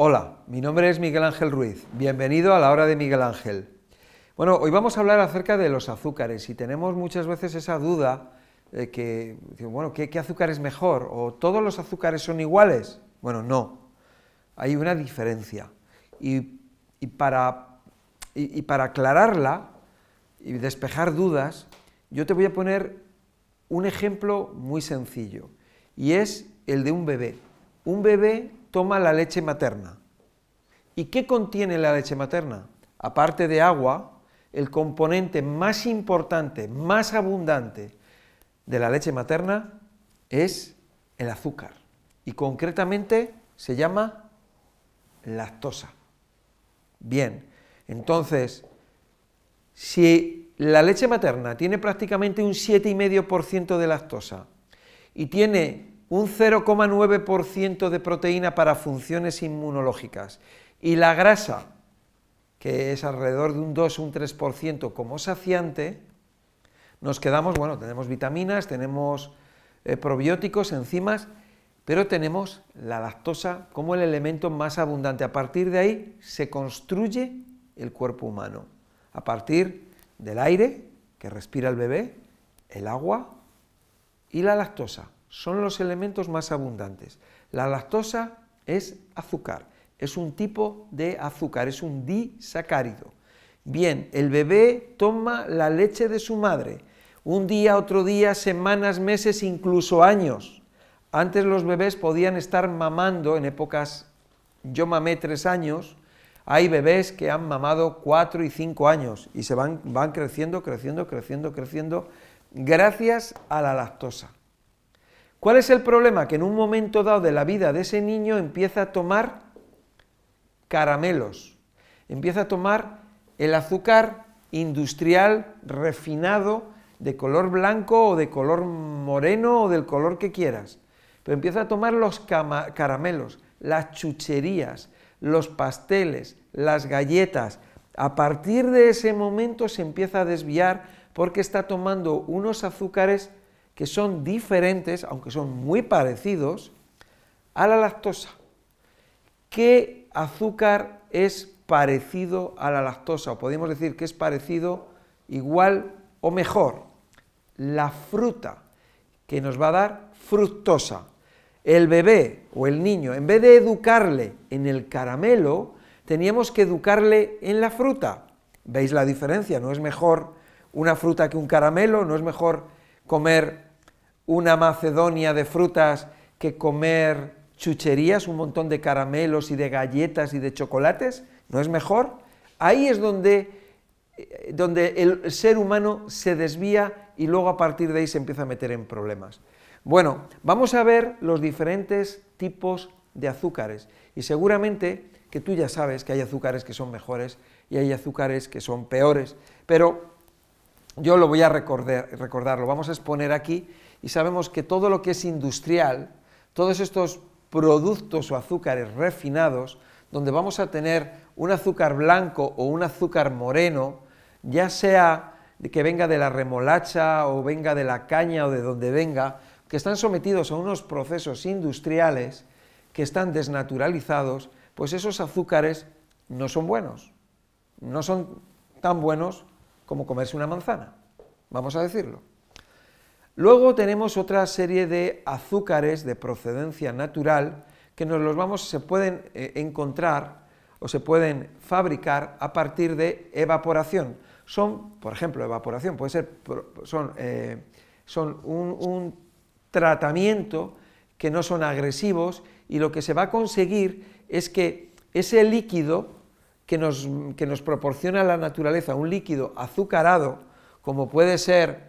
Hola, mi nombre es Miguel Ángel Ruiz. Bienvenido a la hora de Miguel Ángel. Bueno, hoy vamos a hablar acerca de los azúcares y tenemos muchas veces esa duda de que, bueno, ¿qué, azúcar es mejor? ¿O todos los azúcares son iguales? Bueno, no. Hay una diferencia. Y, para, y para aclararla y despejar dudas, yo te voy a poner un ejemplo muy sencillo y es el de un bebé. Un bebé toma la leche materna. ¿Y qué contiene la leche materna? Aparte de agua, el componente más importante, más abundante de la leche materna es el azúcar. Y concretamente se llama lactosa. Bien, entonces, si la leche materna tiene prácticamente un 7,5% de lactosa y tiene un 0,9% de proteína para funciones inmunológicas. Y la grasa, que es alrededor de un 2 o un 3% como saciante, nos quedamos, bueno, tenemos vitaminas, tenemos eh, probióticos, enzimas, pero tenemos la lactosa como el elemento más abundante. A partir de ahí se construye el cuerpo humano, a partir del aire que respira el bebé, el agua y la lactosa son los elementos más abundantes. La lactosa es azúcar, es un tipo de azúcar, es un disacárido. Bien, el bebé toma la leche de su madre, un día, otro día, semanas, meses, incluso años. Antes los bebés podían estar mamando en épocas, yo mamé tres años, hay bebés que han mamado cuatro y cinco años y se van, van creciendo, creciendo, creciendo, creciendo, gracias a la lactosa. ¿Cuál es el problema? Que en un momento dado de la vida de ese niño empieza a tomar caramelos, empieza a tomar el azúcar industrial refinado de color blanco o de color moreno o del color que quieras, pero empieza a tomar los caramelos, las chucherías, los pasteles, las galletas. A partir de ese momento se empieza a desviar porque está tomando unos azúcares que son diferentes, aunque son muy parecidos, a la lactosa. ¿Qué azúcar es parecido a la lactosa? O podemos decir que es parecido, igual o mejor. La fruta, que nos va a dar fructosa. El bebé o el niño, en vez de educarle en el caramelo, teníamos que educarle en la fruta. ¿Veis la diferencia? No es mejor una fruta que un caramelo, no es mejor comer una Macedonia de frutas que comer chucherías, un montón de caramelos y de galletas y de chocolates? ¿No es mejor? Ahí es donde, eh, donde el ser humano se desvía y luego a partir de ahí se empieza a meter en problemas. Bueno, vamos a ver los diferentes tipos de azúcares y seguramente que tú ya sabes que hay azúcares que son mejores y hay azúcares que son peores, pero yo lo voy a recordar, lo vamos a exponer aquí y sabemos que todo lo que es industrial, todos estos productos o azúcares refinados, donde vamos a tener un azúcar blanco o un azúcar moreno, ya sea que venga de la remolacha o venga de la caña o de donde venga, que están sometidos a unos procesos industriales que están desnaturalizados, pues esos azúcares no son buenos, no son tan buenos como comerse una manzana, vamos a decirlo. Luego tenemos otra serie de azúcares de procedencia natural que nos los vamos, se pueden eh, encontrar o se pueden fabricar a partir de evaporación. Son, por ejemplo, evaporación, puede ser, son, eh, son un, tratamiento que no son agresivos y lo que se va a conseguir es que ese líquido que nos, que nos proporciona la naturaleza, un líquido azucarado, como puede ser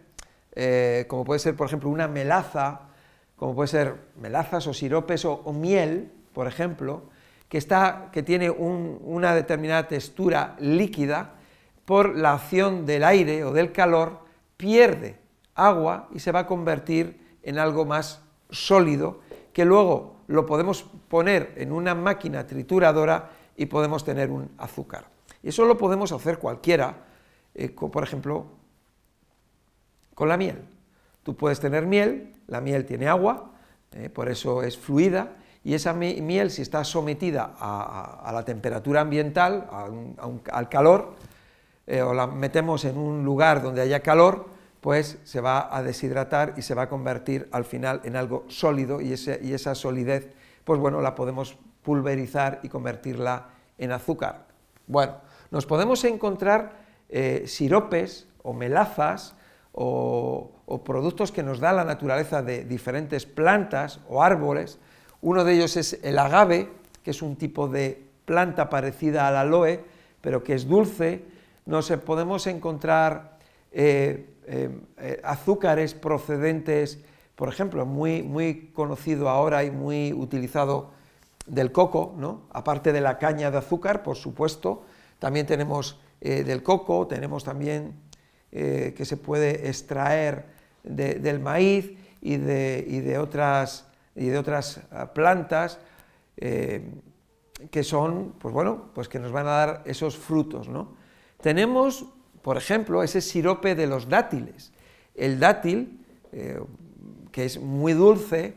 eh, como puede ser, por ejemplo, una melaza, como puede ser melazas o siropes o, miel, por ejemplo, que, está, que tiene una determinada textura líquida, por la acción del aire o del calor, pierde agua y se va a convertir en algo más sólido, que luego lo podemos poner en una máquina trituradora y podemos tener un azúcar. Y eso lo podemos hacer cualquiera, eh, por ejemplo, con la miel. Tú puedes tener miel, la miel tiene agua, eh, por eso es fluida, y esa miel si está sometida a, la temperatura ambiental, al calor, eh, o la metemos en un lugar donde haya calor, pues se va a deshidratar y se va a convertir al final en algo sólido y, y esa solidez, pues bueno, la podemos pulverizar y convertirla en azúcar. Bueno, nos podemos encontrar eh, siropes o melazas o, productos que nos da la naturaleza de diferentes plantas o árboles. Uno de ellos es el agave, que es un tipo de planta parecida al aloe, pero que es dulce. Nos podemos encontrar eh, eh, azúcares procedentes, por ejemplo, muy, muy conocido ahora y muy utilizado del coco, ¿no? aparte de la caña de azúcar, por supuesto, también tenemos eh, del coco, tenemos también eh, que se puede extraer del maíz y de, otras, y de otras ah, plantas eh, que son, pues bueno, pues que nos van a dar esos frutos, ¿no? Tenemos, por ejemplo, ese sirope de los dátiles. El dátil, que es muy dulce,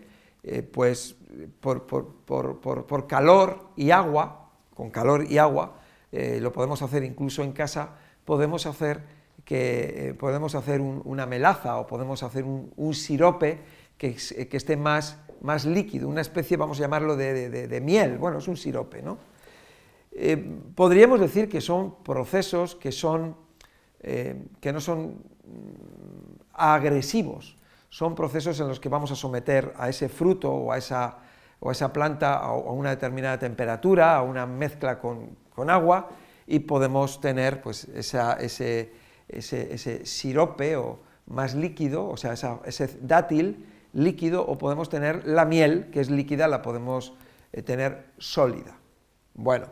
pues por, calor y agua, con calor y agua, eh, lo podemos hacer incluso en casa, podemos hacer, que, eh, podemos hacer una melaza o podemos hacer un, sirope que, que, esté más, más líquido, una especie, vamos a llamarlo, de, miel, bueno, es un sirope, ¿no? Eh, podríamos decir que son procesos que, son, que no son mm, agresivos, son procesos en los que vamos a someter a ese fruto o a esa, o esa planta a, una determinada temperatura, a una mezcla con, agua, y podemos tener pues, ese, ese, sirope o más líquido, o sea, ese dátil líquido, o podemos tener la miel, que es líquida, la podemos eh, tener sólida. Bueno,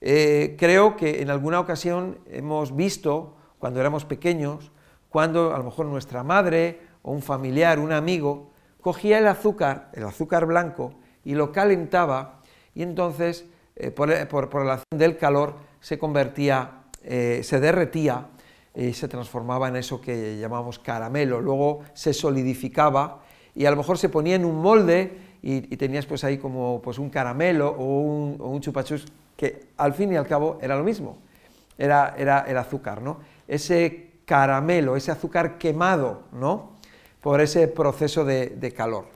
eh, creo que en alguna ocasión hemos visto, cuando éramos pequeños, cuando a lo mejor nuestra madre o un familiar, un amigo, cogía el azúcar, el azúcar blanco, y lo calentaba, y entonces, eh, por, por, acción del calor, se convertía, eh, se derretía y se transformaba en eso que llamamos caramelo. Luego se solidificaba y a lo mejor se ponía en un molde y, tenías pues ahí como pues un caramelo o un, o chupachus que al fin y al cabo era lo mismo, era, era el azúcar, ¿no? Ese caramelo, ese azúcar quemado, ¿no? Por ese proceso de, calor.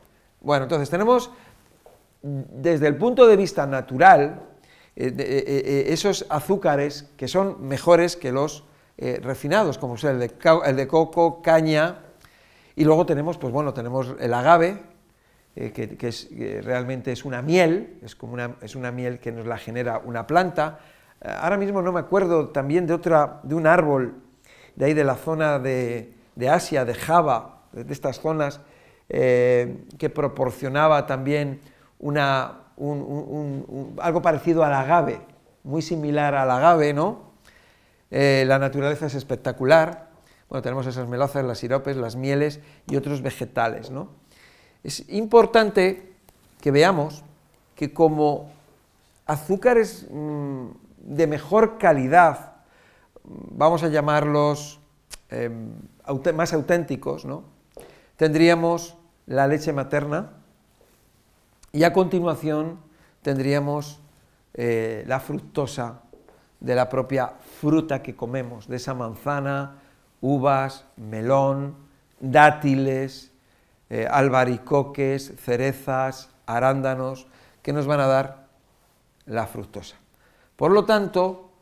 Bueno, entonces tenemos desde el punto de vista natural eh, eh, eh, esos azúcares que son mejores que los refinados, como el de, el de, coco, caña, y luego tenemos, pues bueno, tenemos el agave, que, realmente es una miel, es, como una, es una miel que nos la genera una planta. ahora mismo no me acuerdo también de, otra, de un árbol de ahí de la zona de Asia, de Java, de estas zonas, eh, que proporcionaba también una, algo parecido al agave, muy similar al agave, ¿no? Eh, la naturaleza es espectacular, bueno, tenemos esas melazas, las siropes, las mieles y otros vegetales, ¿no? Es importante que veamos que como azúcares mm, de mejor calidad, vamos a llamarlos em, más auténticos, ¿no? Tendríamos la leche materna y a continuación tendríamos eh, la fructosa de la propia fruta que comemos, de esa manzana, uvas, melón, dátiles, eh, albaricoques, cerezas, arándanos, que nos van a dar la fructosa. Por lo tanto,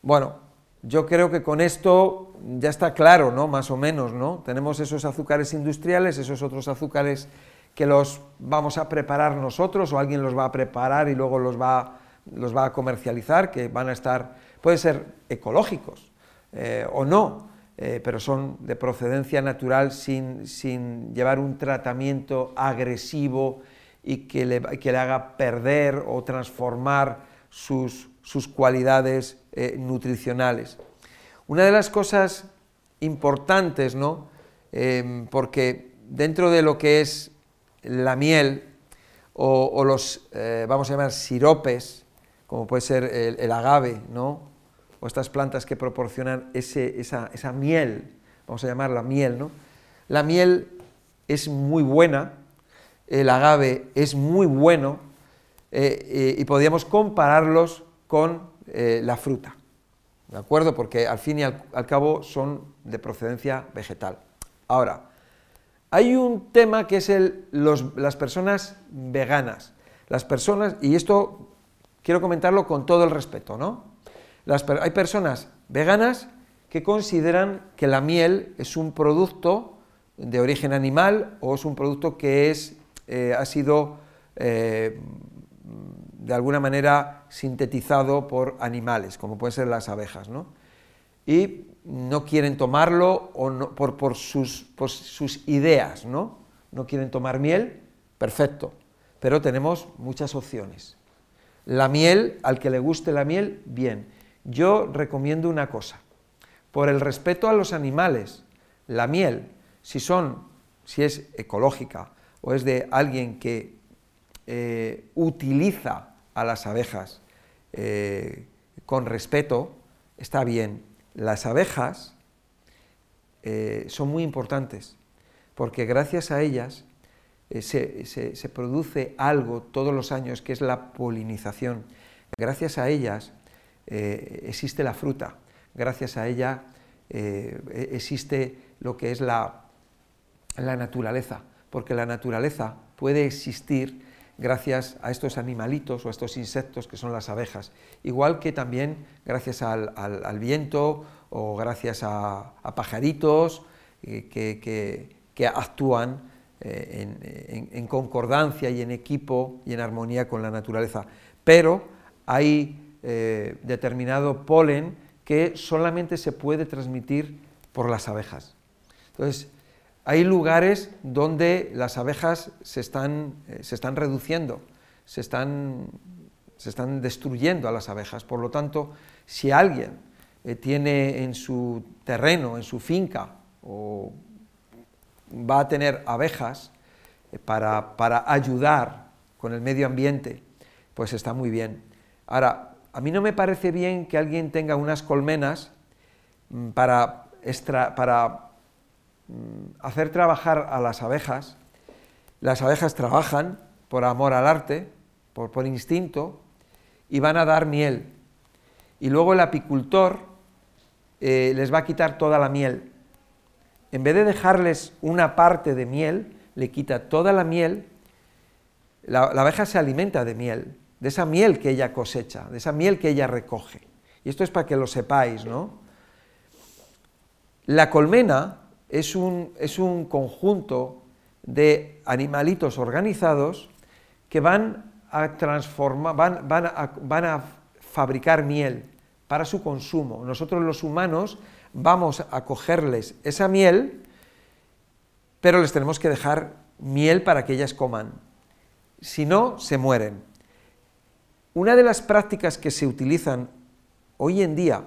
bueno, yo creo que con esto ya está claro, ¿no? Más o menos, ¿no? Tenemos esos azúcares industriales, esos otros azúcares que los vamos a preparar nosotros o alguien los va a preparar y luego los va, los va a comercializar, que van a estar, pueden ser ecológicos eh, o no, eh, pero son de procedencia natural sin, sin llevar un tratamiento agresivo y que le, que le haga perder o transformar sus, sus cualidades eh, nutricionales. Una de las cosas importantes, ¿no? Em, porque dentro de lo que es la miel o, los, eh, vamos a llamar, siropes, como puede ser el, agave, ¿no? O estas plantas que proporcionan ese, esa, esa, miel, vamos a llamarla miel, ¿no? La miel es muy buena, el agave es muy bueno, y podríamos compararlos con la fruta. ¿De acuerdo? Porque al fin y al, cabo son de procedencia vegetal. Ahora, hay un tema que es el, las personas veganas. Las personas, y esto quiero comentarlo con todo el respeto, ¿no? hay personas veganas que consideran que la miel es un producto de origen animal o es un producto que es, eh, ha sido eh, de alguna manera sintetizado por animales, como pueden ser las abejas, ¿no? Y no quieren tomarlo o por, sus, sus ideas, ¿no? No quieren tomar miel, perfecto, pero tenemos muchas opciones. La miel, al que le guste la miel, bien. Yo recomiendo una cosa, por el respeto a los animales, la miel, si son, si es ecológica o es de alguien que eh, utiliza a las abejas eh, con respeto, está bien. Las abejas eh, son muy importantes, porque gracias a ellas eh, se, produce algo todos los años que es la polinización. Gracias a ellas existe la fruta, gracias a ella e, existe lo que es la, la naturaleza, porque la naturaleza puede existir gracias a estos animalitos o a estos insectos que son las abejas, igual que también gracias al, viento o gracias a, pajaritos eh, que, actúan eh, en, concordancia y en equipo y en armonía con la naturaleza. Pero hay eh, determinado polen que solamente se puede transmitir por las abejas. Entonces, hay lugares donde las abejas se están, eh, se están reduciendo, se están, se están, destruyendo a las abejas. Por lo tanto, si alguien eh, tiene en su terreno, en su finca, o va a tener abejas eh, para, para ayudar con el medio ambiente, pues está muy bien. Ahora, a mí no me parece bien que alguien tenga unas colmenas mm, para, extra, para hacer trabajar a las abejas. Las abejas trabajan por amor al arte, por, instinto, y van a dar miel. Y luego el apicultor eh, les va a quitar toda la miel. En vez de dejarles una parte de miel, le quita toda la miel. La abeja se alimenta de miel, de esa miel que ella cosecha, de esa miel que ella recoge. Y esto es para que lo sepáis, ¿no? La colmena es un, es un conjunto de animalitos organizados que van a transformar, van, van, van a fabricar miel para su consumo. Nosotros los humanos vamos a cogerles esa miel, pero les tenemos que dejar miel para que ellas coman. Si no, se mueren. Una de las prácticas que se utilizan hoy en día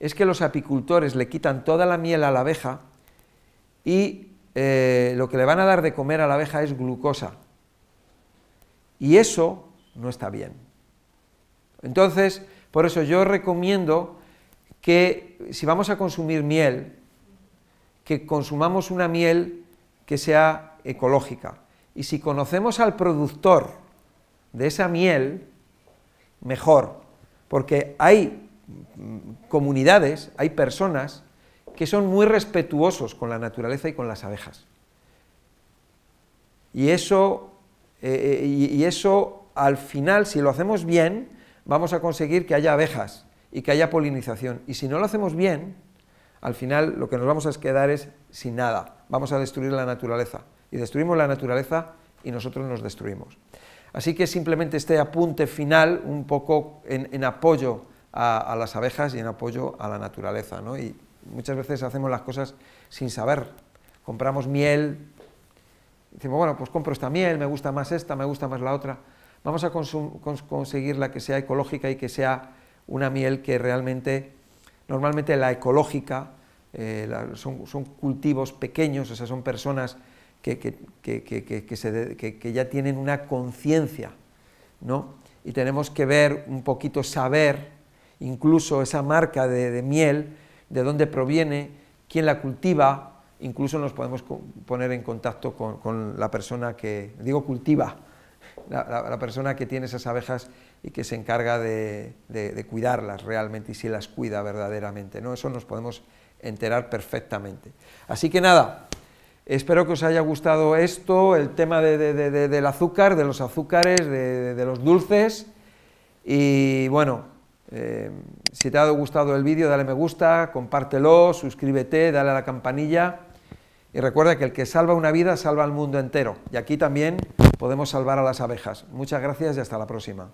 es que los apicultores le quitan toda la miel a la abeja y eh, lo que le van a dar de comer a la abeja es glucosa. Y eso no está bien. Entonces, por eso yo recomiendo que si vamos a consumir miel, que consumamos una miel que sea ecológica. Y si conocemos al productor de esa miel, mejor, porque hay comunidades, hay personas que son muy respetuosos con la naturaleza y con las abejas. Y eso, eh, eh, y, eso al final, si lo hacemos bien, vamos a conseguir que haya abejas y que haya polinización. Y si no lo hacemos bien, al final lo que nos vamos a quedar es sin nada. Vamos a destruir la naturaleza. Y destruimos la naturaleza y nosotros nos destruimos. Así que simplemente este apunte final, un poco en, apoyo a, las abejas y en apoyo a la naturaleza. ¿no? Muchas veces hacemos las cosas sin saber. Compramos miel, decimos, bueno, pues compro esta miel, me gusta más esta, me gusta más la otra. Vamos a conseguir la que sea ecológica y que sea una miel que realmente, normalmente la ecológica, eh, son, cultivos pequeños, o sea, son personas que, que, ya tienen una conciencia, ¿no? Y tenemos que ver un poquito, saber, incluso esa marca de miel, de dónde proviene, quién la cultiva, incluso nos podemos poner en contacto con, la persona que, digo cultiva, la, persona que tiene esas abejas y que se encarga de, cuidarlas realmente y si las cuida verdaderamente, ¿no? Eso nos podemos enterar perfectamente. Así que nada, espero que os haya gustado esto, el tema del azúcar, de los azúcares, de, los dulces, y bueno, eh, si te ha gustado el vídeo, dale me gusta, compártelo, suscríbete, dale a la campanilla, y recuerda que el que salva una vida salva al mundo entero, y aquí también podemos salvar a las abejas. Muchas gracias y hasta la próxima.